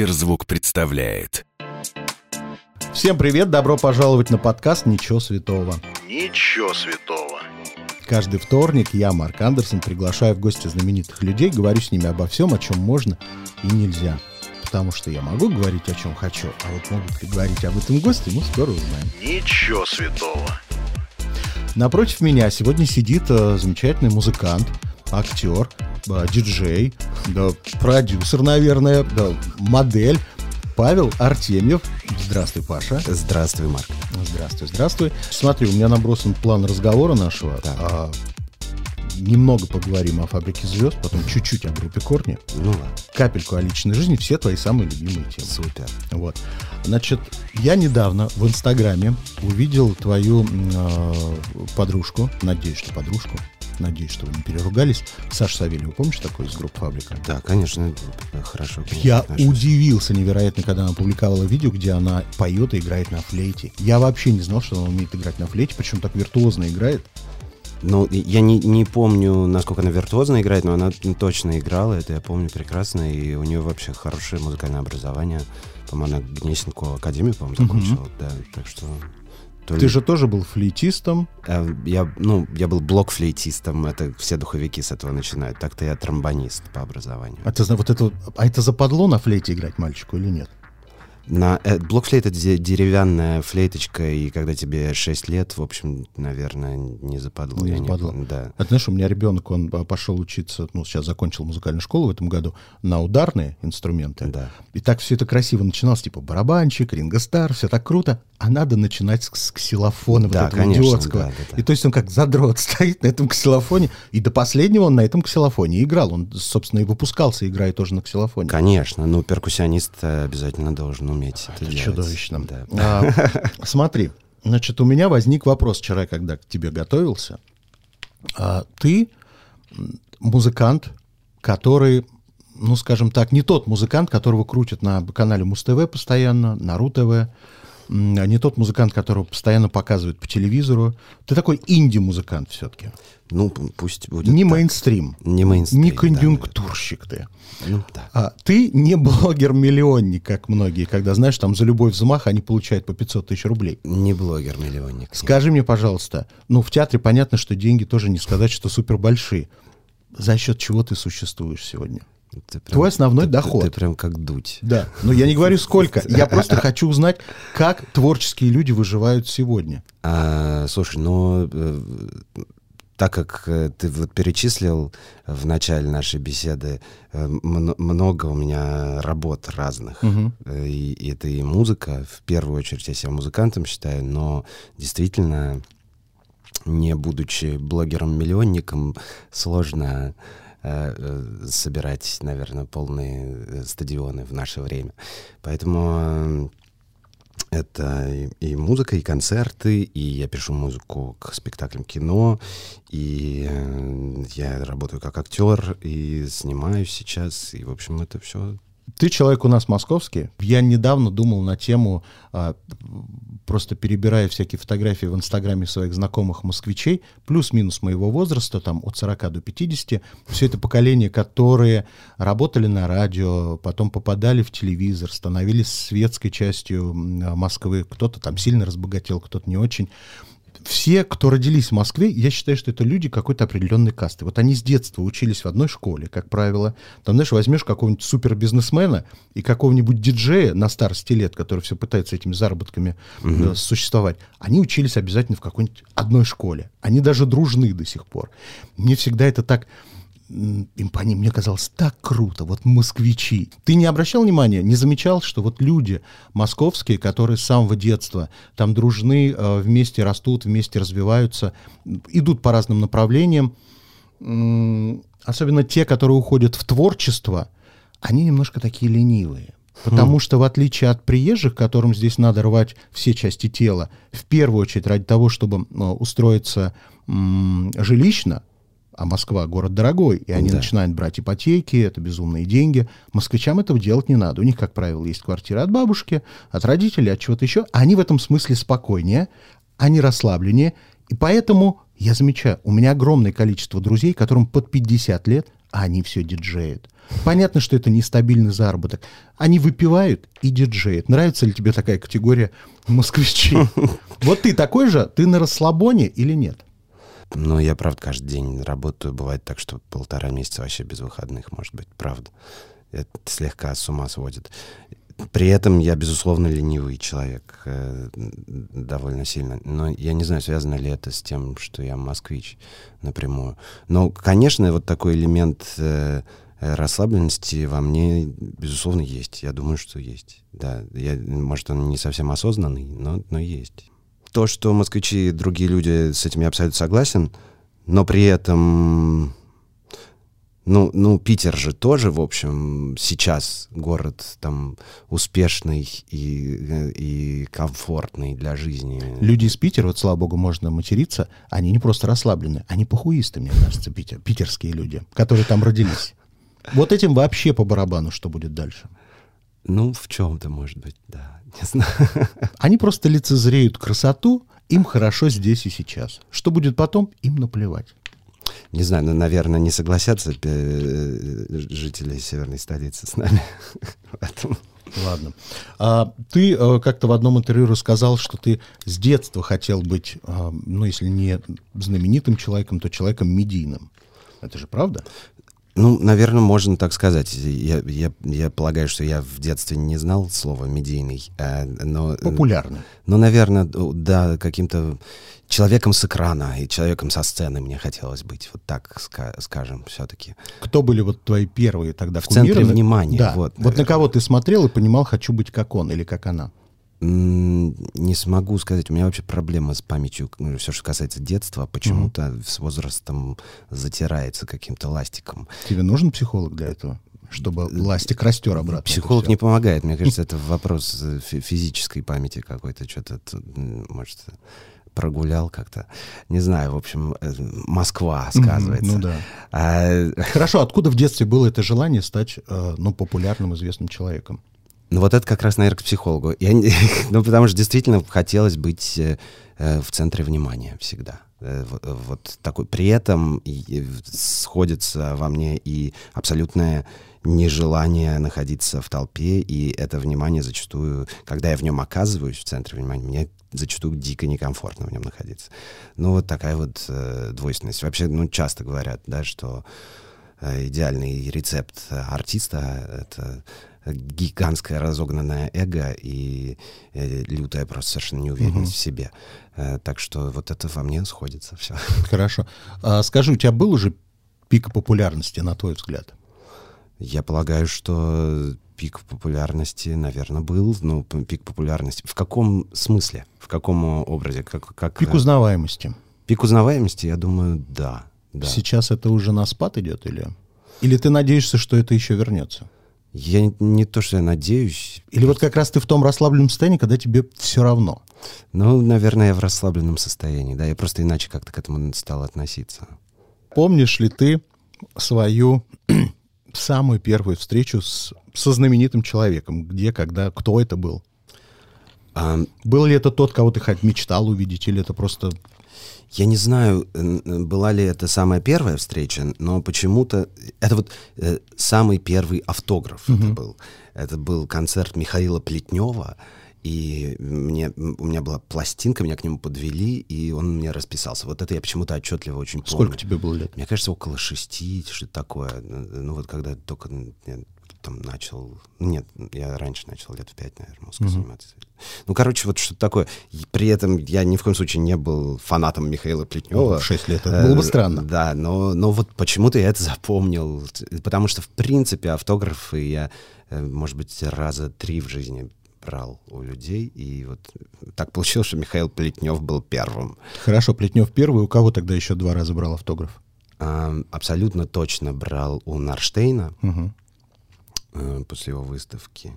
Сберзвук представляет. Всем привет, добро пожаловать на подкаст «Ничего святого». Ничего святого. Каждый вторник я, Марк Андерсон, приглашаю в гости знаменитых людей, говорю с ними обо всем, о чем можно и нельзя. Потому что я могу говорить о чем хочу, а вот могут ли говорить об этом гости, мы скоро узнаем. Ничего святого. Напротив меня сегодня сидит э, замечательный музыкант, актер, э, диджей, да, продюсер, наверное, да, модель Павел Артемьев. Здравствуй, Паша. Здравствуй, Марк. Здравствуй, здравствуй. Смотри, у меня набросан план разговора нашего. А, немного поговорим о фабрике звезд, потом чуть-чуть о группе Корни. Ну ладно. Капельку о личной жизни, все твои самые любимые темы. Супер. Вот. Значит, я недавно в Инстаграме увидел твою э, подружку, надеюсь, что подружку, надеюсь, что вы не переругались, Саша Савельева, помнишь такой из группы «Фабрика»? Да, конечно, хорошо. конечно, Я отношусь. удивился невероятно, когда она опубликовала видео, где она поет и играет на флейте. Я вообще не знал, что она умеет играть на флейте, причем так виртуозно играет. Ну, я не, не помню, насколько она виртуозно играет, но она точно играла, это я помню прекрасно, и у нее вообще хорошее музыкальное образование. По-моему, она Гнесинку академию, по-моему, закончила, да, так что... то Ты ли- же тоже был флейтистом. Э, Я, ну, я был блок-флейтистом, это все духовики с этого начинают. Так-то я тромбонист по образованию. А, ты, вот это, а это западло на флейте играть мальчику или нет? На э, блокфлейт это де- деревянная флейточка, и когда тебе 6 лет, в общем, наверное, не западло. Не западло. помню, да. А знаешь, у меня ребенок, он а, пошел учиться, ну, сейчас закончил музыкальную школу в этом году, на ударные инструменты. Да. И так все это красиво начиналось, типа барабанчик, рингостар, все так круто. А надо начинать с, с ксилофона вот Да, этого конечно, идиотского. да, да, да. И то есть он как задрот стоит на этом ксилофоне, и до последнего он на этом ксилофоне играл. Он, собственно, и выпускался, играя тоже на ксилофоне. Конечно, ну, перкуссионист э, обязательно должен уметь это, Это делать. чудовищно. Да. А, смотри, значит, у меня возник вопрос вчера, когда к тебе готовился. А, ты музыкант, который, ну, скажем так, не тот музыкант, которого крутят на канале Муз-ТВ постоянно, на РУ-ТВ, не тот музыкант, которого постоянно показывают по телевизору. Ты такой инди-музыкант все-таки. Ну, пусть будет Не так. мейнстрим. Не мейнстрим, Не да, конъюнктурщик ты. Ну, да. А, ты не блогер-миллионник, как многие, когда, знаешь, там за любой взмах они получают по 500 тысяч рублей. Не блогер-миллионник. нет. Скажи мне, пожалуйста, ну, в театре понятно, что деньги тоже не сказать, что супер большие. За счет чего ты существуешь сегодня? Ты прям- Твой основной ты- доход. Ты, прям как дуть. Да, но я не говорю сколько. Я просто хочу узнать, как творческие люди выживают сегодня. А, слушай, ну, так как э, ты вот перечислил в начале нашей беседы, э, мно- много у меня работ разных. Э, И, и это и музыка, в первую очередь я себя музыкантом считаю, но действительно, не будучи блогером-миллионником, сложно собирать, наверное, полные э, стадионы в наше время. Поэтому э, это и, и музыка, и концерты, и я пишу музыку к спектаклям кино, и э, я работаю как актер, и снимаюсь сейчас, и, в общем, это все Ты человек у нас московский. Я недавно думал на тему, а, просто перебирая всякие фотографии в Инстаграме своих знакомых москвичей, плюс-минус моего возраста, там от 40 до 50, все это поколение, которые работали на радио, потом попадали в телевизор, становились светской частью Москвы. Кто-то там сильно разбогател, кто-то не очень все, кто родились в Москве, я считаю, что это люди какой-то определенной касты. Вот они с детства учились в одной школе, как правило. Там, знаешь, возьмешь какого-нибудь супербизнесмена и какого-нибудь диджея на старости лет, который все пытается этими заработками э, существовать. Они учились обязательно в какой-нибудь одной школе. Они даже дружны до сих пор. Мне всегда это так м, импони- мне казалось так круто, вот москвичи. Ты не обращал внимания, не замечал, что вот люди московские, которые с самого детства там дружны, э, вместе растут, вместе развиваются, идут по разным направлениям, особенно те, которые уходят в творчество, они немножко такие ленивые. Потому что, в отличие от приезжих, которым здесь надо рвать все части тела, в первую очередь ради того, чтобы э, устроиться жилищно, а Москва город дорогой, и они Да. начинают брать ипотеки, это безумные деньги. Москвичам этого делать не надо. У них, как правило, есть квартира от бабушки, от родителей, от чего-то еще. Они в этом смысле спокойнее, они расслабленнее. И поэтому я замечаю, у меня огромное количество друзей, которым под 50 лет, а они все диджеют. Понятно, что это нестабильный заработок. Они выпивают и диджеют. Нравится ли тебе такая категория москвичей? Вот ты такой же? Ты на расслабоне или нет? Ну, я, правда, каждый день работаю. Бывает так, что полтора месяца вообще без выходных, может быть, правда. Это слегка с ума сводит. При этом я, безусловно, ленивый человек э, довольно сильно. Но я не знаю, связано ли это с тем, что я москвич напрямую. Но, конечно, вот такой элемент э, расслабленности во мне, безусловно, есть. Я думаю, что есть. Да, я, может, он не совсем осознанный, но, но есть. То, что москвичи, другие люди, с этим я абсолютно согласен, но при этом ну, ну, Питер же тоже, в общем, сейчас город там успешный и, и комфортный для жизни. Люди из Питера, вот слава богу, можно материться, они не просто расслаблены, они похуисты, мне кажется, Питер, питерские люди, которые там родились. Вот этим вообще по барабану, что будет дальше. Ну, в чем-то, может быть, да. Не знаю. Они просто лицезреют красоту, им хорошо здесь и сейчас. Что будет потом, им наплевать не знаю, ну, наверное, не согласятся э, жители северной столицы с нами в этом. Ладно. А, ты а, как-то в одном интервью рассказал, что ты с детства хотел быть, а, ну, если не знаменитым человеком, то человеком медийным. Это же правда? Ну, наверное, можно так сказать. Я, я, я полагаю, что я в детстве не знал слова медийный, а, но... Популярный. Ну, наверное, да, каким-то человеком с экрана и человеком со сцены мне хотелось быть, вот так ска- скажем, все-таки. Кто были вот твои первые тогда в кумиры? центре внимания? Да. Вот, вот на кого ты смотрел и понимал, хочу быть как он или как она? Не смогу сказать. У меня вообще проблема с памятью. Ну, Все, что касается детства, почему-то mm с возрастом затирается каким-то ластиком. Тебе нужен психолог для этого? чтобы ластик растер обратно. Психолог не помогает. Мне кажется, это вопрос э, физической памяти какой-то. Что-то, может, прогулял как-то. Не знаю, в общем, э, Москва сказывается. Ну да. А... Хорошо, откуда в детстве было это желание стать, э, ну, популярным, известным человеком? Ну вот это как раз, наверное, к психологу. Я, ну потому что действительно хотелось быть э, в центре внимания всегда. Вот, вот такой. При этом и сходится во мне и абсолютное нежелание находиться в толпе, и это внимание зачастую, когда я в нем оказываюсь, в центре внимания, мне зачастую дико некомфортно в нем находиться. Ну, вот такая вот э, двойственность. Вообще, ну, часто говорят, да, что э, идеальный рецепт артиста — это гигантское разогнанное эго и э, лютая просто совершенно неуверенность угу. в себе. Э, так что вот это во мне сходится все. Хорошо. А, скажи, у тебя был уже пик популярности, на твой взгляд? Я полагаю, что пик популярности, наверное, был. Ну, пик популярности. В каком смысле? В каком образе? Как, как... Пик узнаваемости. Пик узнаваемости, я думаю, да. Да. Сейчас это уже на спад идет или? Или ты надеешься, что это еще вернется? Я не, не то, что я надеюсь. Или вот как раз ты в том расслабленном состоянии, когда тебе все равно? Ну, наверное, я в расслабленном состоянии, да. Я просто иначе как-то к этому стал относиться. Помнишь ли ты свою самую первую встречу с, со знаменитым человеком? Где, когда, кто это был? А, был ли это тот, кого ты хоть мечтал увидеть, или это просто... Я не знаю, была ли это самая первая встреча, но почему-то... Это вот э, самый первый автограф угу. это был. Это был концерт Михаила Плетнева, и мне, у меня была пластинка, меня к нему подвели, и он мне расписался. Вот это я почему-то отчетливо очень помню. Сколько тебе было лет? Мне кажется, около шести, что-то такое. Ну вот когда только там начал... Нет, я раньше начал, лет в пять, наверное, мозгом uh-huh. заниматься. Ну, короче, вот что-то такое. И при этом я ни в коем случае не был фанатом Михаила Плетнева. В шесть лет. Это было бы странно. Да, но, но вот почему-то я это запомнил. Потому что, в принципе, автографы я, э, может быть, раза три в жизни брал у людей, и вот так получилось, что Михаил Плетнев был первым. Хорошо, Плетнев первый, у кого тогда еще два раза брал автограф? А, абсолютно точно брал у Нарштейна угу. А, после его выставки.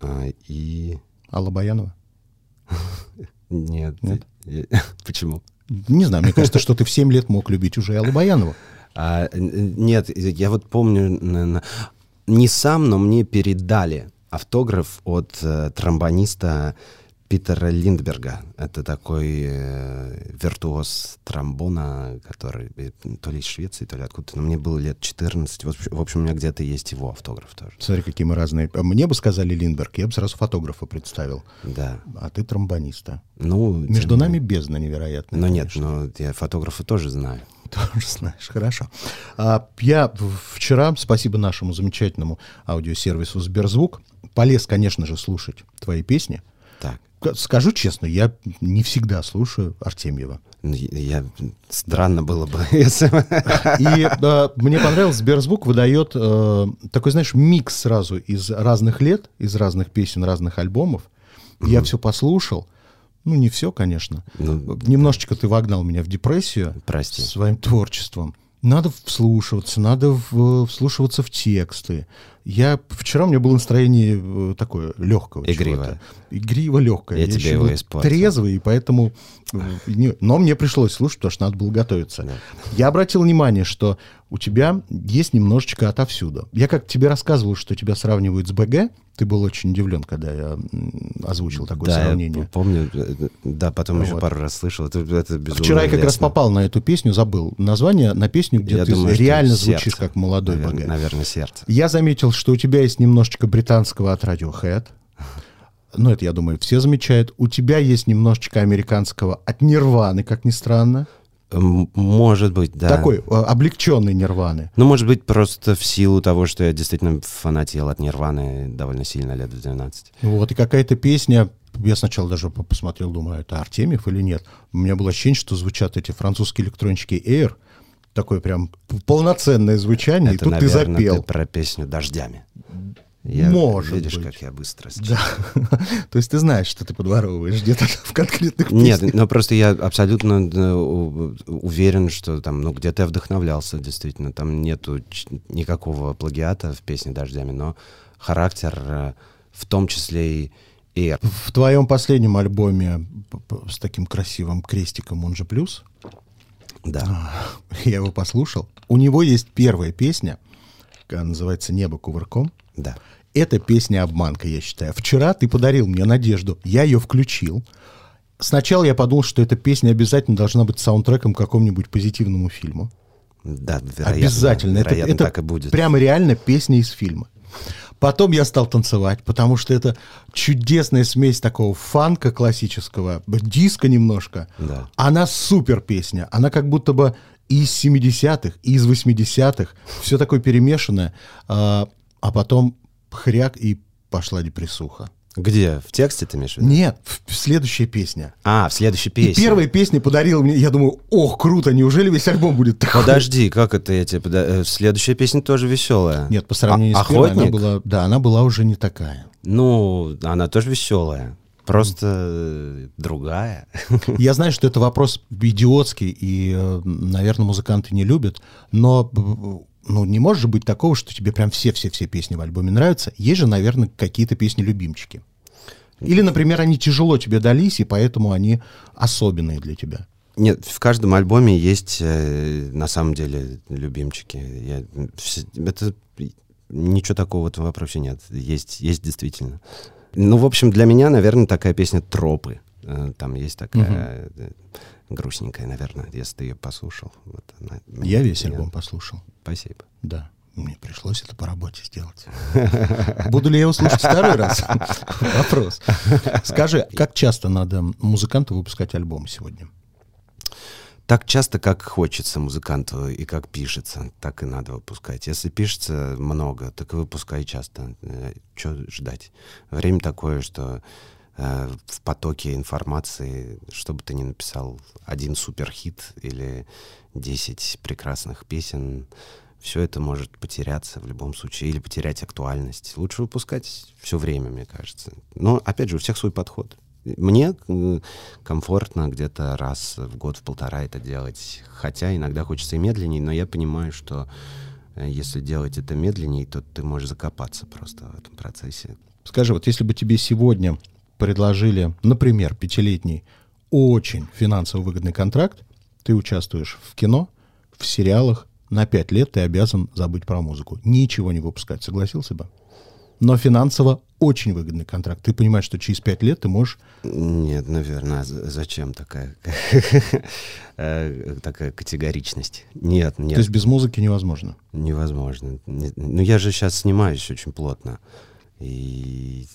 А, и... Алла Баянова? Нет. Нет? Почему? Не знаю, мне кажется, что ты в 7 лет мог любить уже Аллу Баянову. А, нет, я вот помню, не сам, но мне передали автограф от э, тромбониста Питера Линдберга. Это такой э, виртуоз тромбона, который э, то ли из Швеции, то ли откуда-то. Но мне было лет 14. Вот, в общем, у меня где-то есть его автограф тоже. Смотри, какие мы разные. А Мне бы сказали Линдберг, я бы сразу фотографа представил. Да. А ты тромбониста. Ну, Между тем- нами бездна невероятная. Ну нет, конечно. но я фотографа тоже знаю. Тоже знаешь, хорошо. А, я вчера, спасибо нашему замечательному аудиосервису Сберзвук, полез, конечно же, слушать твои песни. Скажу честно, я не всегда слушаю Артемьева. Ну, Я, странно было бы, если... И э, мне понравилось, Сберзвук выдает э, такой, знаешь, микс сразу из разных лет, из разных песен, разных альбомов. Я все послушал. Ну, не все, конечно. Ну, Немножечко ты вогнал меня в депрессию Прости. своим творчеством. Надо вслушиваться, надо в- вслушиваться в тексты. Я вчера у меня было настроение э, такое легкого. Игривое. Игриво легкое. Я тебе еще его испортил. трезвый, и поэтому... э, не- но мне пришлось слушать, потому что надо было готовиться. Я обратил внимание, что у тебя есть немножечко отовсюду. Я как тебе рассказывал, что тебя сравнивают с БГ, ты был очень удивлен, когда я озвучил такое да, я сравнение. п- помню. э, Да, потом еще Вот. пару раз слышал. Это, это безумно Вчера я как раз лестно. попал на эту песню, забыл название, на песню, где Я ты думаю, реально сердце. звучишь как молодой Навер- БГ. Наверное, сердце. Я заметил, что у тебя есть немножечко британского от Radiohead. Ну, это, я думаю, все замечают. У тебя есть немножечко американского от Нирваны, как ни странно. Может быть, да. Такой э, облегченный Нирваны. Ну, может быть, просто в силу того, что я действительно фанател от Нирваны довольно сильно лет в 12. Вот, и какая-то песня, я сначала даже по- посмотрел, думаю, это Артемьев или нет. У меня было ощущение, что звучат эти французские электрончики Air, такое прям полноценное звучание, и Это, тут ты наверное, запел. ты про песню «Дождями». Я, Может Видишь, быть. как я быстро сейчас. Да. То есть ты знаешь, что ты подворовываешь где-то в конкретных Нет, песнях. но просто я абсолютно у- уверен, что там, ну, где-то я вдохновлялся, действительно. Там нету никакого плагиата в песне «Дождями», но характер, э, в том числе и, и В твоем последнем альбоме с таким красивым крестиком, он же плюс, да. я его послушал. У него есть первая песня, она называется «Небо кувырком». Да. Это песня обманка, я считаю. Вчера ты подарил мне надежду, я ее включил. Сначала я подумал, что эта песня обязательно должна быть саундтреком к какому-нибудь позитивному фильму. Да, вероятно. Обязательно. Это, Вероятно, это так и будет. прямо реально песня из фильма. Потом я стал танцевать, потому что это чудесная смесь такого фанка классического, диска немножко. Да. Она супер песня. Она как будто бы и из 70-х, и из 80-х. Все такое перемешанное. А, а потом хряк и пошла депрессуха. Где? В тексте ты имеешь в виду? Нет, в- следующая песня. А, в следующей И песне. первая песня подарила мне, я думаю, ох, круто, неужели весь альбом будет такой? Подожди, как это я тебе... пода- э, Следующая песня тоже веселая. Нет, по сравнению А- с первой, она была, да, она была уже не такая. Ну, она тоже веселая. Просто э, другая. Я знаю, что это вопрос идиотский, и, э, наверное, музыканты не любят, но ну, не может же быть такого, что тебе прям все-все-все песни в альбоме нравятся. Есть же, наверное, какие-то песни-любимчики. Или, например, они тяжело тебе дались, и поэтому они особенные для тебя. Нет, в каждом альбоме есть э, на самом деле любимчики. Я, это ничего такого в этом вопросе нет. Есть, есть действительно. Ну, в общем, для меня, наверное, такая песня «Тропы». Э, Там есть такая э, грустненькая, наверное, если ты ее послушал. Вот она мне- Я весь мне- альбом послушал. Спасибо. Да. Мне пришлось это по работе сделать. Буду ли я его слушать второй раз? Вопрос. Скажи, как часто надо музыканту выпускать альбом сегодня? Так часто, как хочется музыканту и как пишется, так и надо выпускать. Если пишется много, так и выпускай часто. Что ждать? Время такое, что э, в потоке информации, что бы ты ни написал, один суперхит или 10 прекрасных песен, все это может потеряться в любом случае или потерять актуальность. Лучше выпускать все время, мне кажется. Но, опять же, у всех свой подход. Мне э, комфортно где-то раз в год, в полтора это делать. Хотя иногда хочется и медленнее, но я понимаю, что э, если делать это медленнее, то ты можешь закопаться просто в этом процессе. Скажи, вот если бы тебе сегодня предложили, например, пятилетний, очень финансово выгодный контракт, ты участвуешь в кино, в сериалах, на пять лет ты обязан забыть про музыку. Ничего не выпускать. Согласился бы? но финансово очень выгодный контракт. Ты понимаешь, что через пять лет ты можешь... Нет, наверное, а зачем такая, э, такая категоричность? Нет, нет. То есть без музыки невозможно. Невозможно. Не- Ну, я же сейчас снимаюсь очень плотно. И,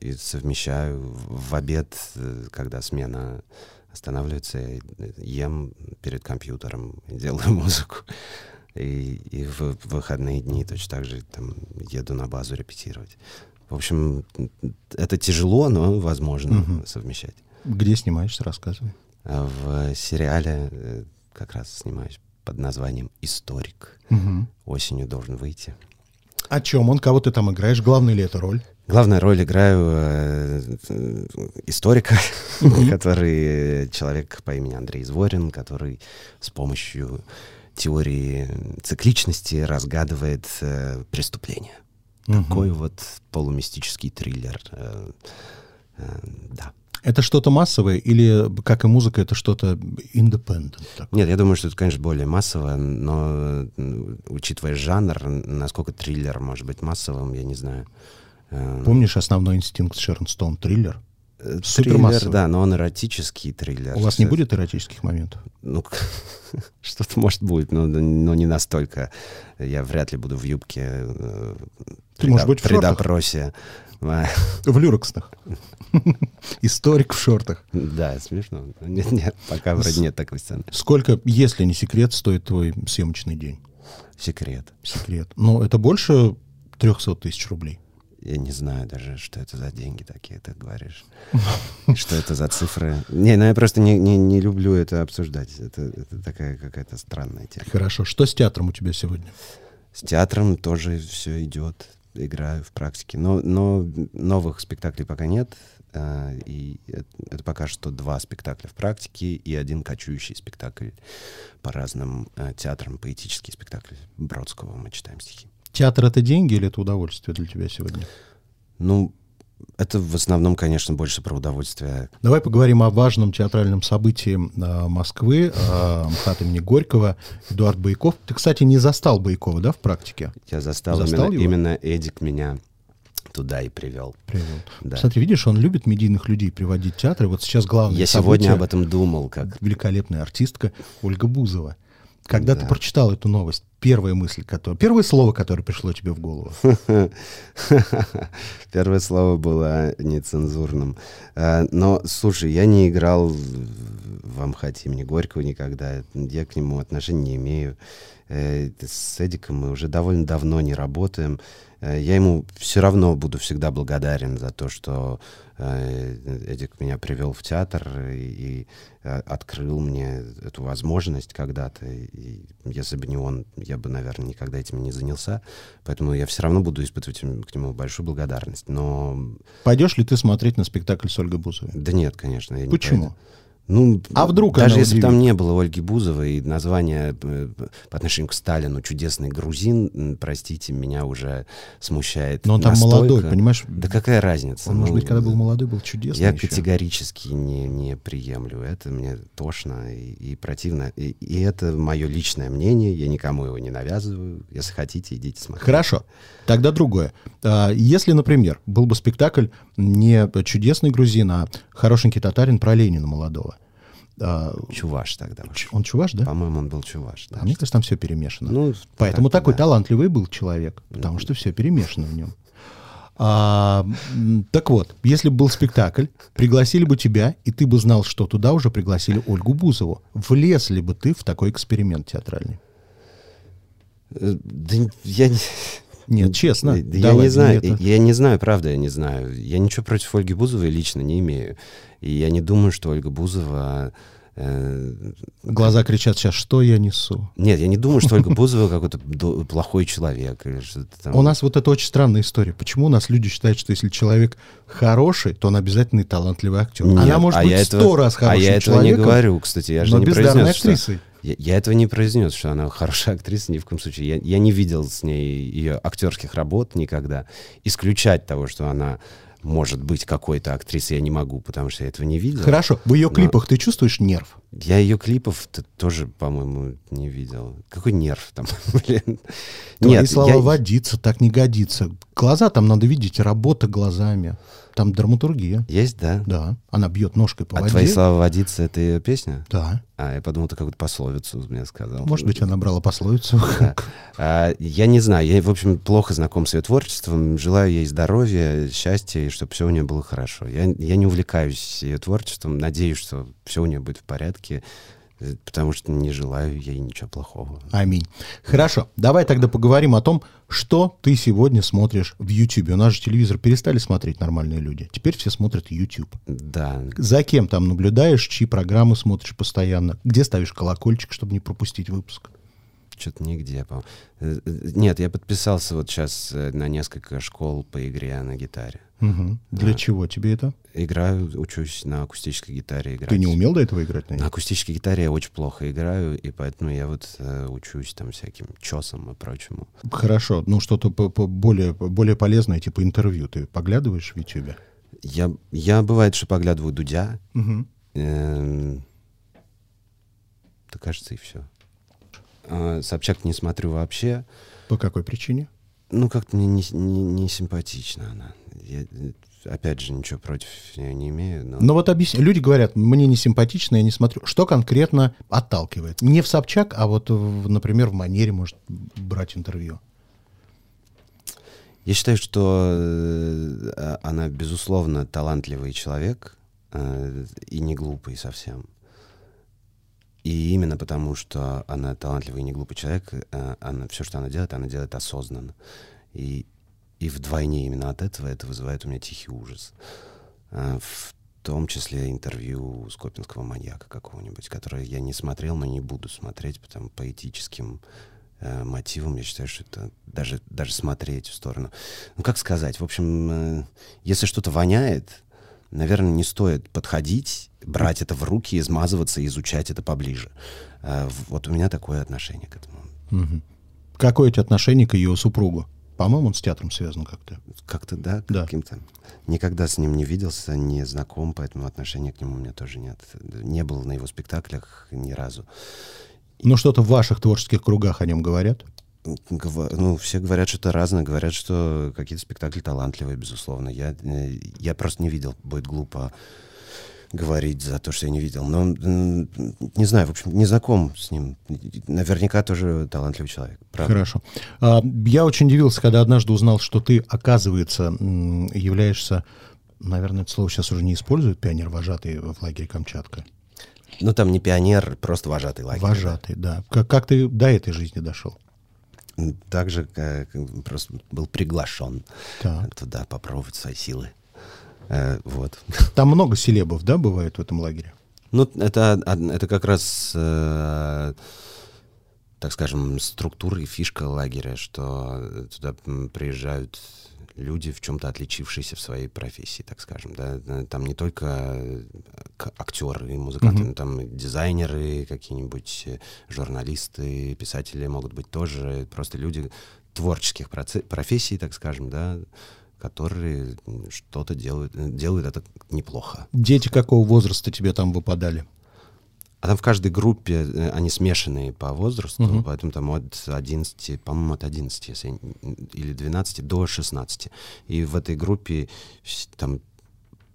и совмещаю в обед, когда смена останавливается, я ем перед компьютером делаю музыку. И, и в выходные дни точно так же там, еду на базу репетировать. В общем, это тяжело, но возможно Мгм. совмещать. Где снимаешься, рассказывай. А В сериале э, как раз снимаюсь под названием «Историк». Мгм. Осенью должен выйти. О чем он? Кого ты там играешь? Главная ли это роль? Главную роль играю э, э, историка, который э, человек по имени Андрей Зворин, который с помощью теории цикличности разгадывает э, преступление. Мгм. Такой вот полумистический триллер. э, э, да. Это что-то массовое или, как и музыка, это что-то independent? такое? Нет, я думаю, что это, конечно, более массово, но учитывая жанр, насколько триллер может быть массовым, я не знаю. Э, Помнишь «Основной инстинкт» Шерон Стоун? Триллер? э. Триллер, да, но он эротический триллер. У вас не будет эротических моментов? Ну, что-то может быть, но, но не настолько. Я вряд ли буду в юбке. э, Ты при можешь до- быть в при шортах. допросе. В люрексных. Историк в шортах. Да, смешно. Нет, нет, пока вроде нет такой сцены. Сколько, если не секрет, стоит твой съемочный день? Секрет. Секрет. Но это больше 300 тысяч рублей. Я не знаю даже, что это за деньги такие, ты говоришь. Что это за цифры. Не, ну я просто не, не, не люблю это обсуждать. Это, это такая какая-то странная тема. Хорошо. Что с театром у тебя сегодня? С театром тоже все идет. Играю в практике. Но, но новых спектаклей пока нет. а, И это, это пока что два спектакля в практике и один кочующий спектакль по разным э, театрам, поэтический спектакль Бродского. Мы читаем стихи. Театр — это деньги или это удовольствие для тебя сегодня? Ну, это в основном, конечно, больше про удовольствие. Давай поговорим о важном театральном событии а, Москвы, а, МХАТ имени Горького, Эдуард Байков. Ты, кстати, не застал Байкова, да, в практике? Я застал, Застал именно, его? именно Эдик меня туда и привел. Привел. Да. Смотри, видишь, он любит медийных людей приводить в театры. Вот сейчас главное Я сегодня об этом думал, как великолепная артистка Ольга Бузова. Когда ты Да. прочитал эту новость, первая мысль, которая, первое слово, которое пришло тебе в голову. Первое слово было нецензурным. А, Но, слушай, я не играл в Амхате имени Горького никогда. Я к нему отношения не имею. Э, С Эдиком мы уже довольно давно не работаем. Э, Я ему все равно буду всегда благодарен за то, что э, Эдик меня привел в театр и, и, э, открыл мне эту возможность когда-то. И если бы не он, я бы, наверное, никогда этим не занялся. Поэтому я все равно буду испытывать к нему большую благодарность. Но Пойдешь ли ты смотреть на спектакль с Ольгой Бузовой? да нет, конечно. Я не Почему? Ну, А вдруг даже если бы там не было Ольги Бузовой, и название э, по отношению к Сталину «Чудесный грузин», простите, меня уже смущает Но он там настолько. молодой, понимаешь? Да какая разница? Он, может Ну, быть, когда был молодой, был чудесный Я еще. категорически не, не приемлю это, мне тошно и, и противно. И, и это мое личное мнение, я никому его не навязываю. Если хотите, идите смотреть. Хорошо. Тогда другое. А, Если, например, был бы спектакль не «Чудесный грузин», а «Хорошенький татарин» про Ленина молодого. А, Чуваш тогда. ч- Он чуваш, да? По-моему, он был чуваш. да. А мне кажется, там все перемешано. Ну, Поэтому так, такой да. талантливый был человек, потому что все перемешано в нем. А, так вот, если бы был спектакль, пригласили бы тебя, и ты бы знал, что туда уже пригласили Ольгу Бузову. Влез ли бы ты в такой эксперимент театральный? Э, Да я не... Нет, честно. Да Я не знаю, это- я не знаю, правда, я не знаю. Я ничего против Ольги Бузовой лично не имею. И я не думаю, что Ольга Бузова... э, Глаза кричат сейчас, что я несу? Нет, я не думаю, что Ольга Бузова какой-то плохой человек. Или что-то там. У нас вот это очень странная история. Почему у нас люди считают, что если человек хороший, то он обязательно и талантливый актер? Нет, Она может а быть сто раз А хорошим я этого человеком, не говорю, кстати. Я же но не бездарной произнес, что... Я, я этого не произнес, что она хорошая актриса ни в коем случае. Я, я не видел с ней ее актерских работ никогда. Исключать того, что она может быть какой-то актрисой, я не могу, потому что я этого не видел. Хорошо, в ее Но- клипах ты чувствуешь нерв? Я ее клипов тоже, по-моему, не видел. Какой нерв там, блин. Твои Нет, слова я- водиться, так не годится. Глаза там надо видеть, работа глазами. Там драматургия. Есть, да? Да, она бьет ножкой по А воде. твои слова водиться это ее песня? Да, А, я подумал, ты какую-то пословицу мне сказал. может быть, она брала пословицу. Да. А, я не знаю, я, в общем, плохо знаком с ее творчеством. Желаю ей здоровья, счастья, и чтобы все у нее было хорошо. Я, я не увлекаюсь ее творчеством, надеюсь, что все у нее будет в порядке, э, потому что не желаю ей ничего плохого. Аминь. Хорошо, давай тогда поговорим о том, что ты сегодня смотришь в YouTube. У нас же телевизор перестали смотреть нормальные люди. Теперь все смотрят YouTube. Да, За кем там наблюдаешь, чьи программы смотришь постоянно? Где ставишь колокольчик, чтобы не пропустить выпуск? Что-то нигде, по Нет, я подписался вот сейчас э, на несколько школ по игре на гитаре. Мгм. Для Да. чего тебе это? Играю, учусь на акустической гитаре играть. Ты не умел до этого играть на На ней? акустической гитаре я очень плохо играю, и поэтому я вот э, учусь там всяким чесам и прочему. Хорошо, ну что-то более, более полезное, типа интервью. Ты поглядываешь в YouTube? Я, я бывает, что поглядываю Дудя, Мгм. эм, да кажется и все. Собчак не смотрю вообще. По какой причине? Ну, как-то мне не, не, не симпатична она. Я, опять же, ничего против нее не имею, но... Ну вот объясни. Люди говорят, мне не симпатично, я не смотрю. Что конкретно отталкивает? Не в Собчак, а вот, в- например, в манере может брать интервью. Я считаю, что э, а- она, безусловно, талантливый человек э, и не глупый совсем. И именно потому, что она талантливый и не глупый человек, э, она, все, что она делает, она делает осознанно. И, и вдвойне именно от этого это вызывает у меня тихий ужас. Э, в том числе интервью Скопинского маньяка какого-нибудь, которое я не смотрел, но не буду смотреть, потому по этическим э, мотивам я считаю, что это даже, даже смотреть в сторону. Ну, как сказать, в общем, э, если что-то воняет, наверное, не стоит подходить, брать это в руки, измазываться и изучать это поближе. Э, вот у меня такое отношение к этому. Какое у тебя отношение к ее супругу? По-моему, он с театром связан как-то. Как-то, да, Да. каким-то. Никогда с ним не виделся, не знаком, поэтому отношения к нему у меня тоже нет. Не был на его спектаклях ни разу. Ну, что-то в ваших творческих кругах о нем говорят? Ну, все говорят что-то разное, говорят, что какие-то спектакли талантливые, безусловно. Я, э, я просто не видел, будет глупо говорить за то, что я не видел. Но, не знаю, в общем, не знаком с ним. Наверняка тоже талантливый человек. Правда. Хорошо. А, я очень удивился, когда однажды узнал, что ты, оказывается, являешься, наверное, это слово сейчас уже не используют, пионер-вожатый в лагере Камчатка. Ну, там не пионер, просто вожатый лагерь. Вожатый, да. Как, как ты до этой жизни дошел? Так же, как просто был приглашен Так. туда попробовать свои силы. Э, вот. Там много селебов, да, бывает в этом лагере? Ну, это, это как раз, э, так скажем, структура и фишка лагеря, что туда м, приезжают люди, в чем-то отличившиеся в своей профессии, так скажем. Да? Э, Там не только э, актеры и музыканты, Мгм. но там дизайнеры, какие-нибудь э, журналисты, писатели могут быть тоже, просто люди творческих профессий, так скажем, да, которые что-то делают, э, делают это неплохо. Дети какого возраста тебе там выпадали? А там в каждой группе э, они смешанные по возрасту, Мгм. поэтому там от 11, по-моему, от 11, если или 12 до 16. И в этой группе там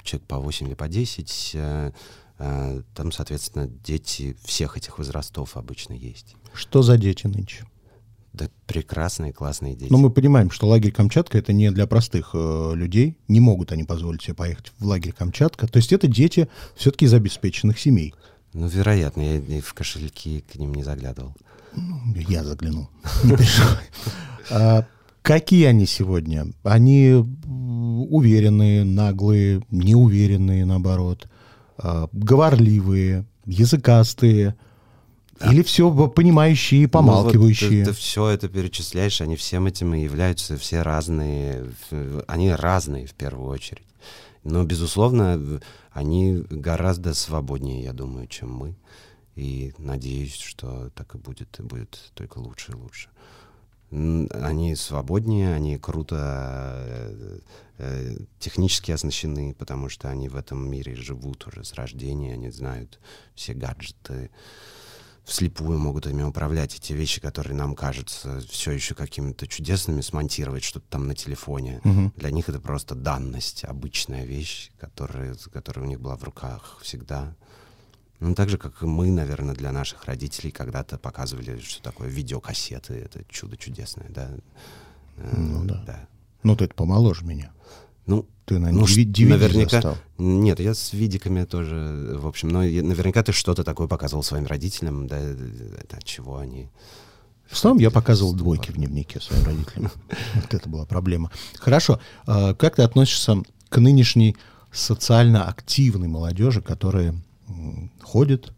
человек по 8 или по 10, э, э, там, соответственно, дети всех этих возрастов обычно есть. Что за дети нынче? Да прекрасные, классные дети. Но Ну, мы понимаем, что лагерь Камчатка это не для простых э, людей. Не могут они позволить себе поехать в лагерь Камчатка. То есть это дети все-таки из обеспеченных семей. Ну, вероятно, я и в кошельки к ним не заглядывал. Ну, я заглянул. Не переживай. А Какие они сегодня? Они уверенные, наглые, неуверенные, наоборот, а, говорливые, языкастые, или все понимающие и помалкивающие? Ну, вот ты, все это перечисляешь, они всем этим и являются, все разные, они разные в первую очередь. Но, безусловно, они гораздо свободнее, я думаю, чем мы. И надеюсь, что так и будет, и будет только лучше и лучше. Они свободнее, они круто э, э, технически оснащены, потому что они в этом мире живут уже с рождения, они знают все гаджеты, вслепую могут ими управлять. И те вещи, которые нам кажутся все еще какими-то чудесными, смонтировать что-то там на телефоне, Мгм. для них это просто данность, обычная вещь, которая, которая у них была в руках всегда. Ну, так же, как и мы, наверное, для наших родителей когда-то показывали, что такое видеокассеты. Это чудо чудесное, да. Э, Ну да. Ну, ты это помоложе меня. Ну, Ты, наверное, ну, DVD, наверняка. застал. Нет, я с видиками тоже, в общем, но я- наверняка ты что-то такое показывал своим родителям, да, от чего они... В основном я показывал двойки в дневнике своим родителям. Вот это была проблема. Хорошо. А Как ты относишься к нынешней социально активной молодежи, которая ходит,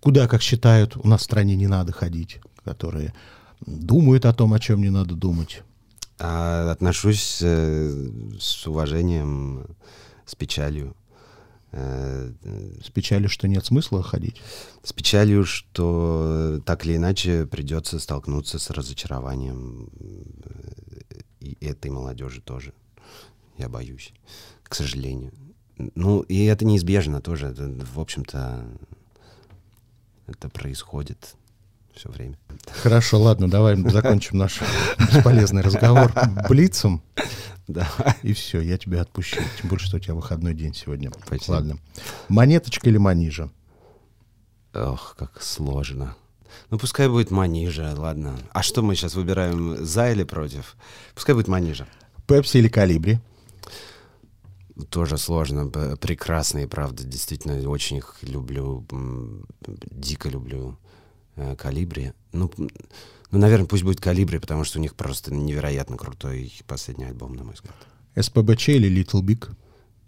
куда, как считают, у нас в стране не надо ходить, которые думают о том, о чем не надо думать. А отношусь э, с уважением, с печалью. Э, С печалью, что нет смысла ходить. С печалью, что так или иначе придется столкнуться с разочарованием э, и этой молодежи тоже. Я боюсь, к сожалению. Ну, и это неизбежно тоже. Это, в общем-то, это происходит все время. Хорошо, ладно, давай закончим наш бесполезный разговор блицом. Да. И все, я тебя отпущу. Тем более, что у тебя выходной день сегодня. Спасибо. Ладно. Монеточка или манижа? Ох, как сложно. Ну, пускай будет манижа, ладно. А что мы сейчас выбираем, за или против? Пускай будет манижа. Пепси или калибри? Тоже сложно. Прекрасные, правда. Действительно, очень их люблю. Дико люблю э, Калибри. Ну, ну, наверное, пусть будет Калибри, потому что у них просто невероятно крутой последний альбом, на мой взгляд. СПБЧ или Little Big?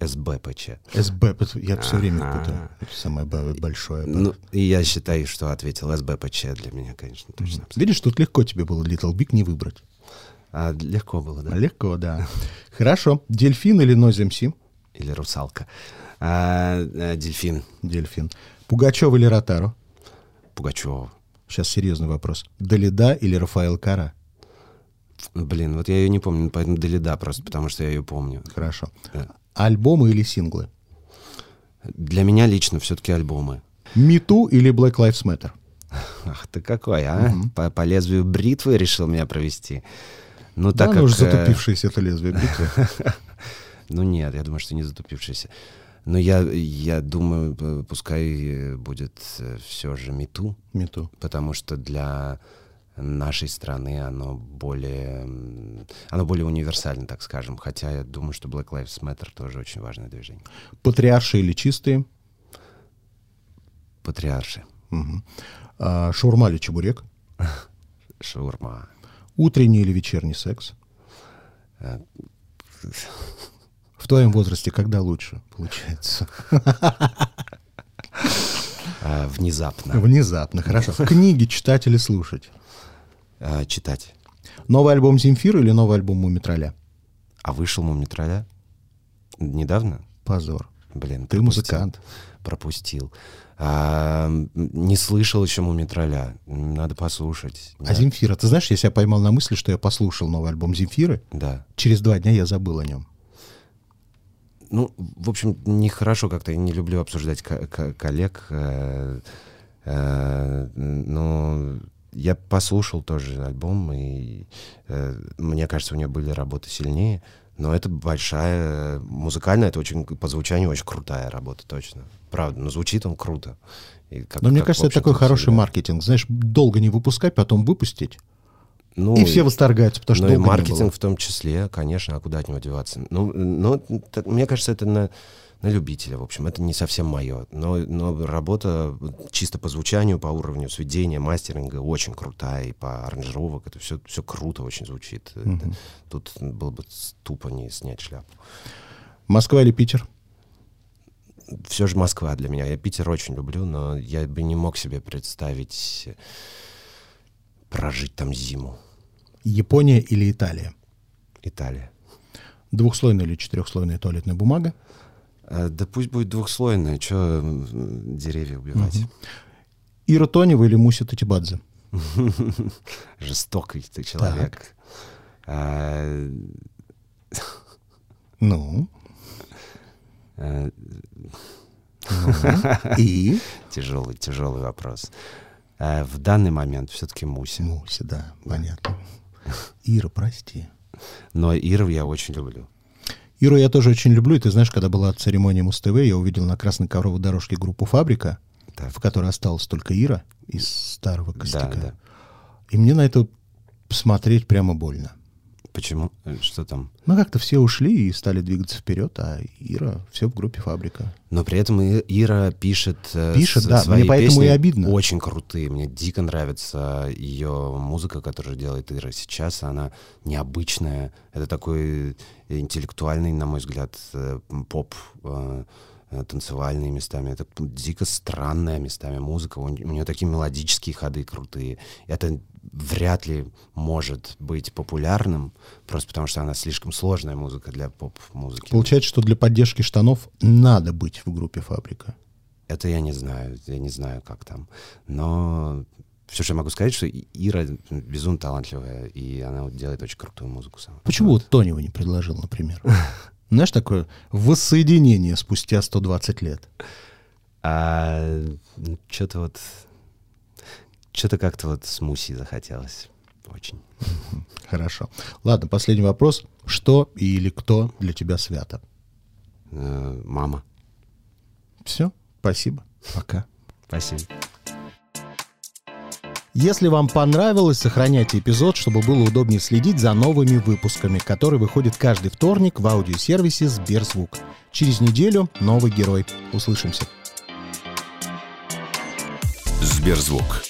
СБПЧ. СБ, я все время путаю. Самое большое. Ну, и я считаю, что ответил СБПЧ для меня, конечно, точно. Видишь, тут легко тебе было Little Big не выбрать. А легко было, да? Легко, да. Хорошо. Дельфин или Noise MC? Или русалка. А, э, дельфин. Дельфин. Пугачев или Ротару? Пугачева. Сейчас серьезный вопрос. Далида или Рафаэл Кара? Блин, вот я ее не помню, поэтому Далида просто, потому что я ее помню. Хорошо. Да. Альбомы или синглы? Для меня лично все-таки альбомы. Мету или Black Lives Matter? Ах ты какой, а? По, по лезвию бритвы решил меня провести. Ну, Да, так ну как... уж э, затупившееся это лезвие битвы. Ну нет, я думаю, что не затупившийся. Но я, я думаю, пускай э, будет все же мету, Мету. потому что для нашей страны оно более, оно более универсально, так скажем. Хотя я думаю, что Black Lives Matter тоже очень важное движение. Патриарши или чистые? Патриарши, Мгм. А, шаурма или чебурек? шаурма. Утренний или вечерний секс? В твоем возрасте когда лучше получается? а, внезапно. Внезапно, хорошо. Книги читать или слушать? А, читать. Новый альбом Земфира или новый альбом Мумитроля? А вышел Мумитроля? Недавно? Позор. Блин, Ты пропустил. музыкант. Пропустил. А, не слышал еще Мумитроля. Надо послушать. А Земфира, ты знаешь, я себя поймал на мысли, что я послушал новый альбом Земфиры. Да. Через два дня я забыл о нем. Ну, в общем, нехорошо как-то. Я не люблю обсуждать ко- ко- коллег. э, э, но я послушал тоже альбом, и э, мне кажется, у нее были работы сильнее. Но это большая музыкальная, это очень по звучанию очень крутая работа, точно. Правда, но звучит он круто. И как- Но мне как, кажется, в это такой хороший всегда. маркетинг. Знаешь, долго не выпускать, потом выпустить. Ну, и все восторгаются, потому что ну и маркетинг в том числе, конечно, а куда от него деваться? Ну, но, т- мне кажется, это на, на любителя, в общем, это не совсем мое. Но, но работа чисто по звучанию, по уровню сведения, мастеринга очень крутая, и по аранжировок, это все, все круто очень звучит. Это- тут было бы тупо не снять шляпу. Москва или Питер? Все же Москва для меня. Я Питер очень люблю, но я бы не мог себе представить прожить там зиму. Япония или Италия? Италия. Двухслойная или четырехслойная туалетная бумага? А, Да пусть будет двухслойная, что деревья убивать. Ира Тонева или Муся Татибадзе? Жестокий ты человек. А, Ну, э, ну, и? Тяжелый, тяжелый вопрос. А, В данный момент все-таки Муся. Муся, да, понятно. Ира, прости. Но Иру я очень люблю. Иру я тоже очень люблю. И ты знаешь, когда была церемония Муз-ТВ, я увидел на красной ковровой дорожке группу «Фабрика», Так. в которой осталась только Ира из старого костяка. Да, да. И мне на это смотреть прямо больно. Почему? Э, Что там? Ну, как-то все ушли и стали двигаться вперед, а Ира все в группе «Фабрика». Но при этом Ира пишет, э, Пишет, да, свои мне поэтому песни и обидно. Очень крутые. Мне дико нравится ее музыка, которую делает Ира сейчас. Она необычная. Это такой интеллектуальный, на мой взгляд, э, поп, танцевальный местами. Это дико странная местами музыка. У, у нее такие мелодические ходы крутые. Это вряд ли может быть популярным, просто потому что она слишком сложная музыка для поп-музыки. Получается, что для поддержки штанов надо быть в группе «Фабрика». Это я не знаю, я не знаю, как там. Но все, что я могу сказать, что Ира безумно талантливая, и она вот делает очень крутую музыку сама. Почему вот Тонева не предложил, например? Знаешь, такое воссоединение спустя 120 лет. А что-то вот... Что-то как-то вот с Муси захотелось. Очень. Хорошо. Ладно, последний вопрос. Что или кто для тебя свято? Э, мама. Все, спасибо. Пока. Спасибо. Если вам понравилось, сохраняйте эпизод, чтобы было удобнее следить за новыми выпусками, которые выходят каждый вторник в аудиосервисе Сберзвук. Через неделю новый герой. Услышимся. Сберзвук.